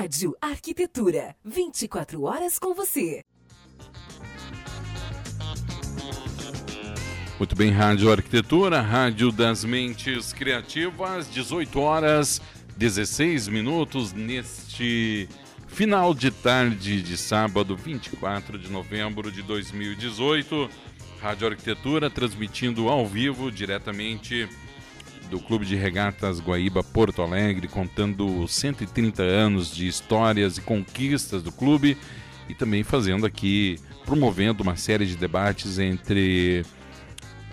Rádio Arquitetura, 24 horas com você. Muito bem, Rádio Arquitetura, Rádio das Mentes Criativas, 18 horas 16 minutos neste final de tarde de sábado, 24 de novembro de 2018. Rádio Arquitetura transmitindo ao vivo diretamente do Clube de Regatas Guaíba Porto Alegre, contando 130 anos de histórias e conquistas do clube e também fazendo aqui, promovendo uma série de debates entre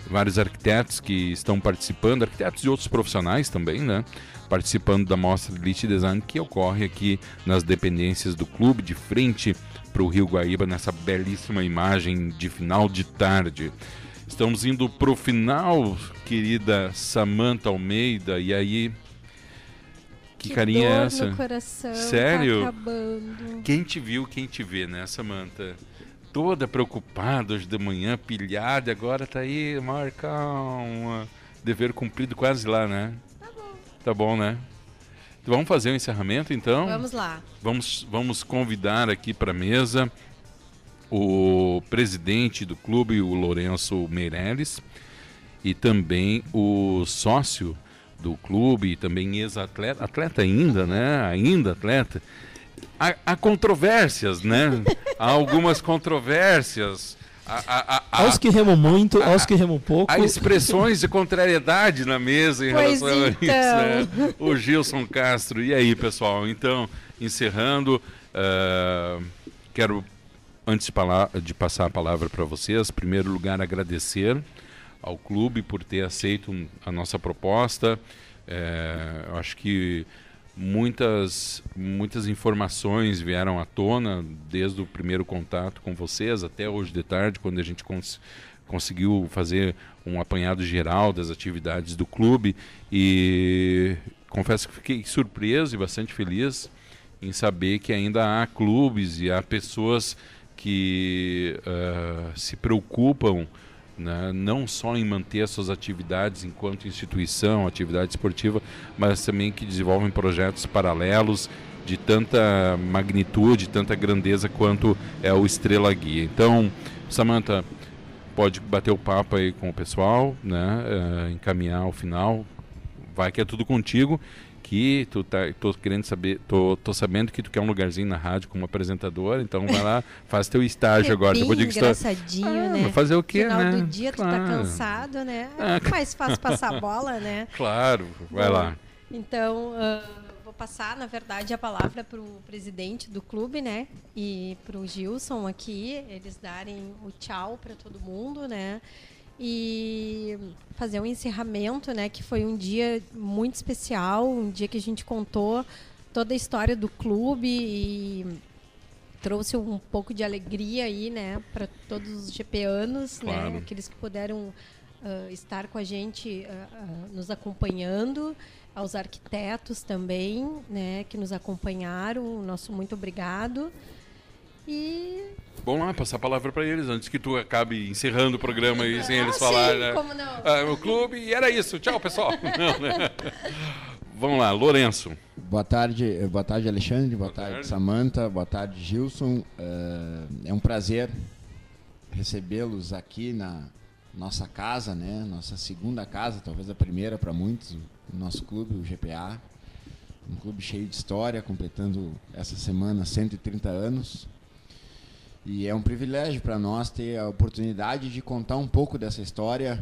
vários arquitetos que estão participando, arquitetos e outros profissionais também, né? Participando da mostra Elite Design que ocorre aqui nas dependências do clube, de frente para o Rio Guaíba, nessa belíssima imagem de final de tarde. Estamos indo para o final, querida Samanta Almeida, e aí. Que, que carinha é essa? Coração, tá Sério? Tá quem te viu, quem te vê, né, Samanta? toda preocupada hoje de manhã, pilhada, agora tá aí, maior calma. Dever cumprido quase lá, né? Tá bom. Tá bom, né? Vamos fazer o um encerramento então? Vamos lá. Vamos, vamos convidar aqui para mesa o presidente do clube, o Lourenço Meirelles, e também o sócio do clube, também ex-atleta, atleta ainda, né? Ainda atleta, há, há controvérsias, né? há algumas controvérsias. Há, há, há, aos que remam muito, aos que remam pouco. Há expressões de contrariedade na mesa em pois relação então. a isso. Né? O Gilson Castro. E aí, pessoal? Então, encerrando, uh, quero, antes de, de passar a palavra para vocês, em primeiro lugar, agradecer ao clube por ter aceito a nossa proposta. É, acho que muitas muitas informações vieram à tona desde o primeiro contato com vocês até hoje de tarde quando a gente cons conseguiu fazer um apanhado geral das atividades do clube e confesso que fiquei surpreso e bastante feliz em saber que ainda há clubes e há pessoas que uh, se preocupam né? não só em manter suas atividades enquanto instituição, atividade esportiva, mas também que desenvolvem projetos paralelos de tanta magnitude, tanta grandeza quanto é o Estrela Guia. Então, Samantha, pode bater o papo aí com o pessoal, né? Uh, encaminhar ao final. Vai que é tudo contigo aqui, tu tá, tô querendo saber, tô, tô sabendo que tu quer um lugarzinho na rádio como apresentador, então vai lá, faz teu estágio é agora. Bem Depois engraçadinho, ah, né? Fazer o quê, Final né? do dia claro. tu tá cansado, né? É mais fácil passar a bola, né? Claro, vai Bom, lá. Então, uh, vou passar, na verdade, a palavra para o presidente do clube, né? E para o Gilson aqui, eles darem o tchau para todo mundo, né? E fazer um encerramento, né, que foi um dia muito especial, um dia que a gente contou toda a história do clube e trouxe um pouco de alegria aí, né, para todos os GPanos, né, claro. né, aqueles que puderam uh, estar com a gente uh, uh, nos acompanhando, aos arquitetos também, né, que nos acompanharam, nosso muito obrigado. E. Vamos lá, passar a palavra para eles antes que tu acabe encerrando o programa aí sem eles ah, falarem. Né? Como não? Ah, o clube, e era isso. Tchau, pessoal. não, né? Vamos lá, Lourenço. Boa tarde, boa tarde Alexandre, boa, boa tarde, tarde Samanta, boa tarde Gilson. Uh, é um prazer recebê-los aqui na nossa casa, né? Nossa segunda casa, talvez a primeira para muitos, o nosso clube, o GPA. Um clube cheio de história, completando essa semana 130 anos. E é um privilégio para nós ter a oportunidade de contar um pouco dessa história.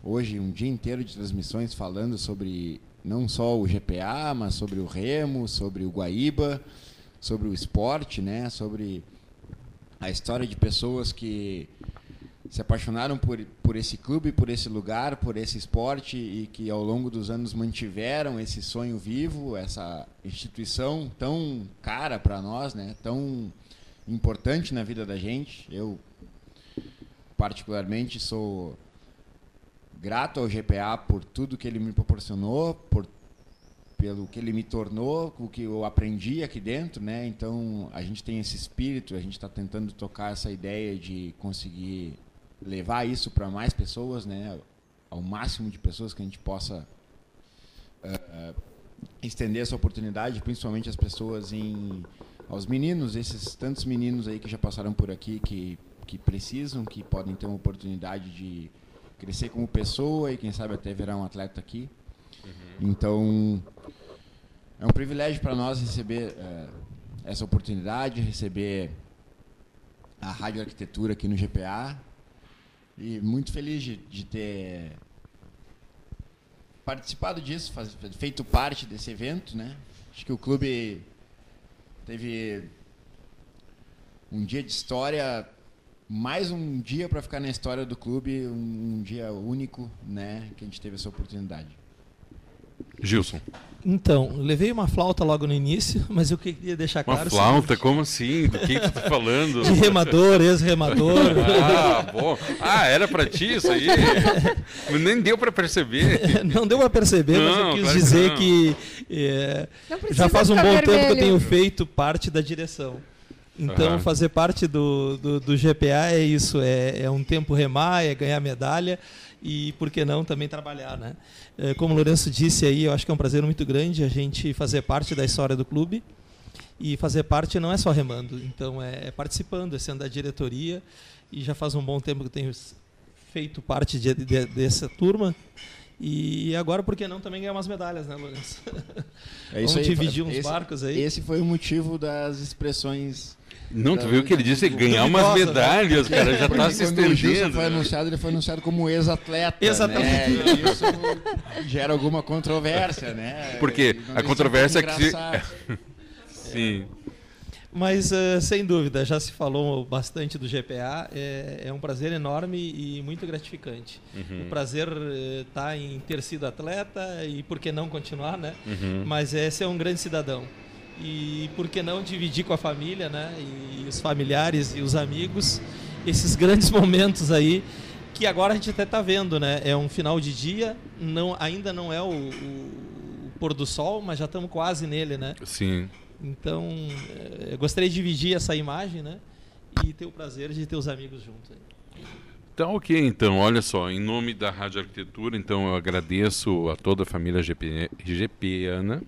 Hoje, um dia inteiro de transmissões falando sobre não só o GPA, mas sobre o Remo, sobre o Guaíba, sobre o esporte, né? sobre a história de pessoas que se apaixonaram por, por esse clube, por esse lugar, por esse esporte e que ao longo dos anos mantiveram esse sonho vivo, essa instituição tão cara para nós, né? tão importante na vida da gente. Eu, particularmente, sou grato ao GPA por tudo que ele me proporcionou, por pelo que ele me tornou, o que eu aprendi aqui dentro, né? Então a gente tem esse espírito, a gente está tentando tocar essa ideia de conseguir levar isso para mais pessoas, né? Ao máximo de pessoas que a gente possa uh, estender essa oportunidade, principalmente às pessoas em aos meninos, esses tantos meninos aí que já passaram por aqui que que precisam, que podem ter uma oportunidade de crescer como pessoa e quem sabe até virar um atleta aqui. Uhum. Então é um privilégio para nós receber é, essa oportunidade, receber a rádio arquitetura aqui no GPA e muito feliz de, de ter participado disso, faz, feito parte desse evento, né? Acho que o clube teve um dia de história, mais um dia para ficar na história do clube, um, um, dia único, né? Que a gente teve essa oportunidade. Gilson. Então, levei uma flauta logo no início, mas eu queria deixar claro. Uma flauta? Como assim? Do que, tu tá falando? De remador, ex-remador. Ah, bom. Ah, era para ti isso aí? Nem deu para perceber. Não deu para perceber, não, mas eu quis claro dizer que, que é, já faz um bom vermelho. tempo que eu tenho feito parte da direção. Então, uhum. fazer parte do, do, do, GPA é isso: é, é um tempo remar, é ganhar medalha e, por que não, também trabalhar. Né? É, como o Lourenço disse aí, eu acho que é um prazer muito grande a gente fazer parte da história do clube. E fazer parte não é só remando, então é, é participando, é sendo da diretoria. E já faz um bom tempo que eu tenho feito parte de, de, dessa turma. E agora, por que não também ganhar umas medalhas, né, Lourenço? É isso Vamos aí, dividir uns esse, barcos aí. Esse foi o motivo das expressões não, tu viu o que ele disse? Ganhar umas né? medalhas, né? cara, já está se estendendo. Quando foi anunciado, ele foi anunciado como ex-atleta. Exatamente. Né? E isso gera alguma controvérsia, né? Porque a controvérsia é que. Sim. Mas, uh, sem dúvida, já se falou bastante do GPA. É, é um prazer enorme e muito gratificante. Uhum. O prazer está uh, em ter sido atleta e por que não continuar, né? Uhum. Mas esse é um grande cidadão e por que não dividir com a família, né? E os familiares e os amigos esses grandes momentos aí que agora a gente até está vendo, né? É um final de dia, não, ainda não é o, o, pôr do sol, mas já estamos quase nele, né? Sim. Então, é, eu gostaria de dividir essa imagem, né? E ter o prazer de ter os amigos juntos. Aí. Então, ok, então, olha só, em nome da Rádio Arquitetura, então eu agradeço a toda a família GP, GPiana,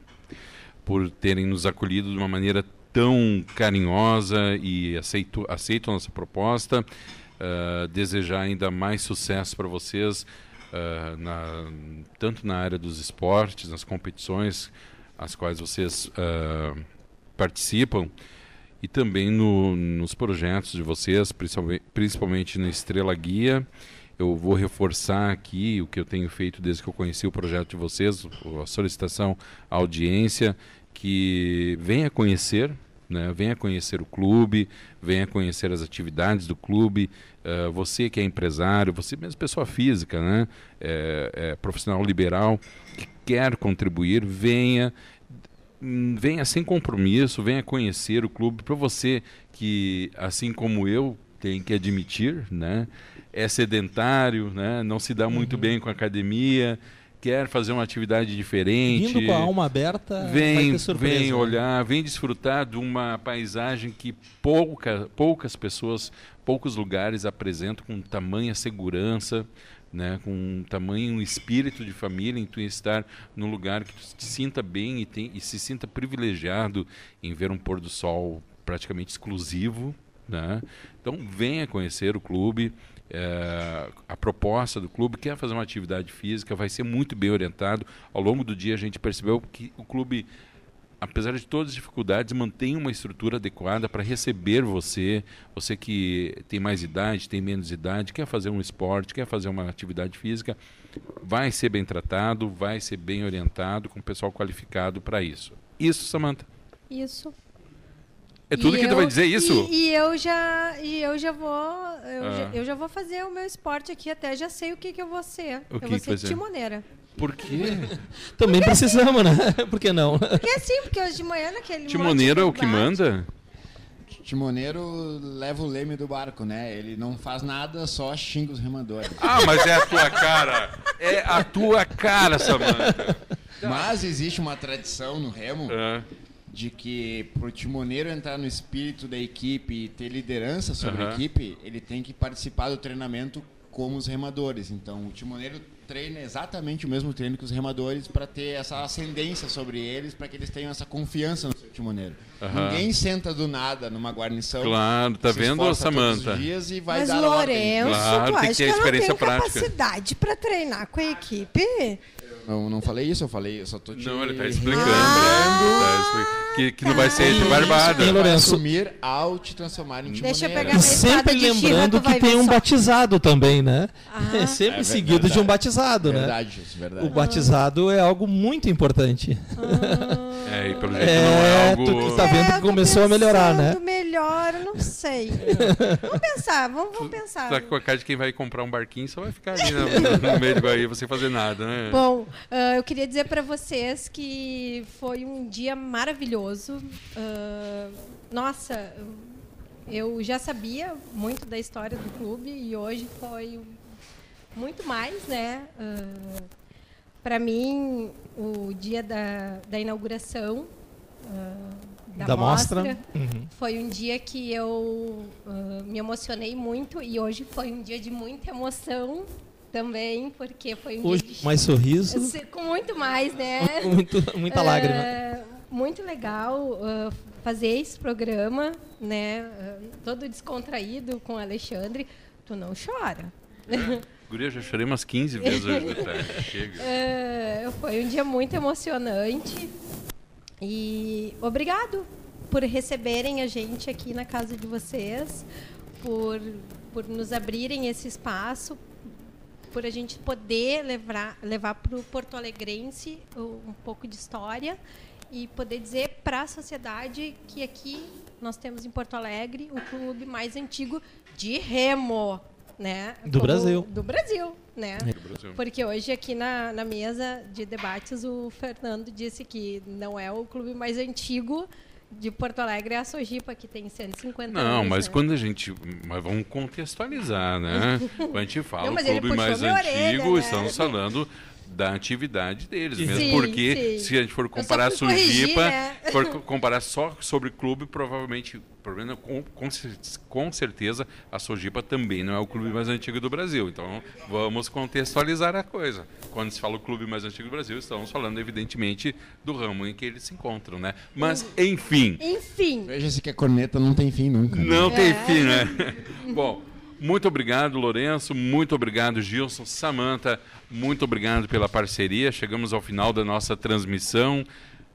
por terem nos acolhido de uma maneira tão carinhosa e aceito, aceito a nossa proposta. Uh, desejar ainda mais sucesso para vocês, uh, na, tanto na área dos esportes, nas competições as quais vocês uh, participam, e também no, nos projetos de vocês, principalmente, principalmente na Estrela Guia. Eu vou reforçar aqui o que eu tenho feito desde que eu conheci o projeto de vocês, a solicitação à audiência, que venha conhecer, né, venha conhecer o clube, venha conhecer as atividades do clube. Uh, você que é empresário, você mesmo pessoa física, né, é, é profissional liberal, que quer contribuir, venha venha sem compromisso, venha conhecer o clube. Para você que, assim como eu, tem que admitir, né, é sedentário, né, não se dá muito uhum. bem com a academia, quer fazer uma atividade diferente. Vindo com a alma aberta, vem, surpresa, vem né? olhar, vem desfrutar de uma paisagem que pouca, poucas pessoas, poucos lugares apresentam com tamanha segurança, né, com um tamanho espírito de família em tu estar num lugar que tu te sinta bem e, tem, e se sinta privilegiado em ver um pôr do sol praticamente exclusivo, né? Então venha conhecer o clube, é, a proposta do clube quer fazer uma atividade física, vai ser muito bem orientado. Ao longo do dia a gente percebeu que o clube, apesar de todas as dificuldades, mantém uma estrutura adequada para receber você, você que tem mais idade, tem menos idade, quer fazer um esporte, quer fazer uma atividade física, vai ser bem tratado, vai ser bem orientado, com pessoal qualificado para isso. Isso, Samantha? Isso. É tudo e que eu, tu vai dizer isso? E, e, eu já e eu já vou eu, ah. já, eu, já, vou fazer o meu esporte aqui até já sei o que que eu vou ser. O eu que vou que ser timoneira. Por quê? Também porque precisamos, assim, né? Por que não? Porque é assim, porque hoje de manhã naquele Timoneiro é o que manda? Timoneiro leva o leme do barco, né? Ele não faz nada, só xinga os remadores. Ah, mas é a tua cara. É a tua cara, Samanta. Mas existe uma tradição no remo é de que para o timoneiro entrar no espírito da equipe e ter liderança sobre uhum. a equipe, ele tem que participar do treinamento como os remadores. Então, o timoneiro treina exatamente o mesmo treino que os remadores para ter essa ascendência sobre eles, para que eles tenham essa confiança no seu timoneiro. Uhum. Ninguém senta do nada numa guarnição. Claro, tá vendo, Samanta? dias e vai Mas dar Lourenço, claro, tu acha que, que eu não tenho prática. capacidade para treinar com a equipe? Não, não falei isso, eu falei, eu só tô te Não, ele tá explicando. Ah, tá que, que não vai ser entre barbada. Vai assumir ao te transformar em timoneiro. Deixa eu pegar e sempre lembrando que tem um só. batizado também, né? Ah. É sempre é seguido verdade. de um batizado, verdade, né? Verdade, isso, verdade. O batizado é algo muito importante. Ah. É, e pelo jeito é, não é algo... Tu tá vendo que é, começou a melhorar, né? melhor, não sei. vamos pensar, vamos, vamos pensar. Só que com a cara de quem vai comprar um barquinho só vai ficar ali no, no meio do sem fazer nada, né? Bom, uh, eu queria dizer para vocês que foi um dia maravilhoso. Uh, nossa, eu já sabia muito da história do clube e hoje foi muito mais, né? Uh, para mim, o dia da, da inauguração uh, da, da, mostra, mostra uhum. foi um dia que eu uh, me emocionei muito e hoje foi um dia de muita emoção também, porque foi um hoje, dia de... mais sorriso. Com muito mais, né? muito, muita uh, lágrima. Muito legal fazer esse programa, né? todo descontraído com o Alexandre. Tu não chora. Guria, já chorei umas 15 vezes hoje de tarde. Chega. É, foi um dia muito emocionante. E obrigado por receberem a gente aqui na casa de vocês, por, por nos abrirem esse espaço, por a gente poder levar, levar para o Porto Alegrense um pouco de história e poder dizer para a sociedade que aqui nós temos em Porto Alegre o clube mais antigo de remo né? Do Brasil. Do Brasil, né? É. Brasil. Porque hoje aqui na, na mesa de debates o Fernando disse que não é o clube mais antigo de Porto Alegre é a Sojipa, que tem 150 não, anos. Não, mas né? quando a gente. Mas vamos contextualizar, né? quando a gente fala não, o clube mais antigo, orelha, né? estamos falando da atividade deles, mesmo sim, porque sim. se a gente for comparar a Sujipa, né? for comparar só sobre clube, provavelmente, problema com, com, com certeza a Sojipa também não é o clube mais antigo do Brasil. Então vamos contextualizar a coisa. Quando se fala o clube mais antigo do Brasil, estamos falando evidentemente do ramo em que eles se encontram, né? Mas enfim. Enfim. Veja-se que a corneta não tem fim nunca. Né? Não é. tem fim, né? Bom. Muito obrigado, Lourenço. Muito obrigado, Gilson. Samanta, muito obrigado pela parceria. Chegamos ao final da nossa transmissão.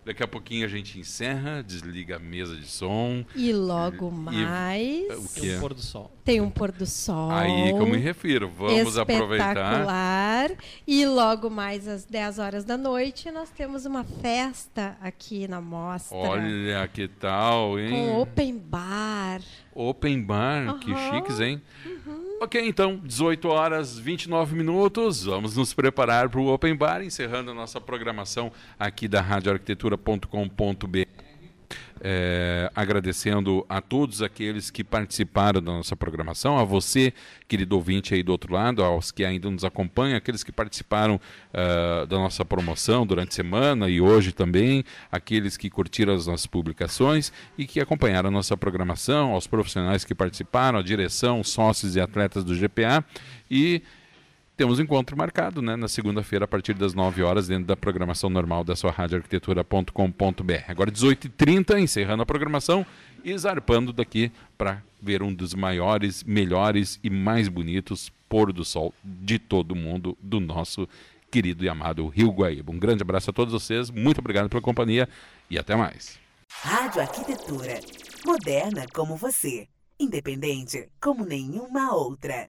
Daqui a pouquinho a gente encerra, desliga a mesa de som. E logo mais. E, o que Tem um pôr do sol. Tem um pôr do sol. Aí que eu me refiro. Vamos aproveitar. E logo mais às 10 horas da noite nós temos uma festa aqui na mostra. Olha que tal, hein? Com open bar. Open bar, uhum. que chiques, hein? Uhum. Ok, então, 18 horas 29 minutos. Vamos nos preparar para o Open Bar, encerrando a nossa programação aqui da radioarquitetura.com.br. É, agradecendo a todos aqueles que participaram da nossa programação, a você, querido ouvinte aí do outro lado, aos que ainda nos acompanham, aqueles que participaram uh, da nossa promoção durante a semana e hoje também, aqueles que curtiram as nossas publicações e que acompanharam a nossa programação, aos profissionais que participaram, a direção, sócios e atletas do GPA e temos um encontro marcado né, na segunda-feira, a partir das 9 horas, dentro da programação normal da sua radioarquitetura.com.br. Agora, 18h30, encerrando a programação e zarpando daqui para ver um dos maiores, melhores e mais bonitos pôr do sol de todo mundo do nosso querido e amado Rio Guaíba. Um grande abraço a todos vocês, muito obrigado pela companhia e até mais. Rádio Arquitetura, moderna como você, independente como nenhuma outra.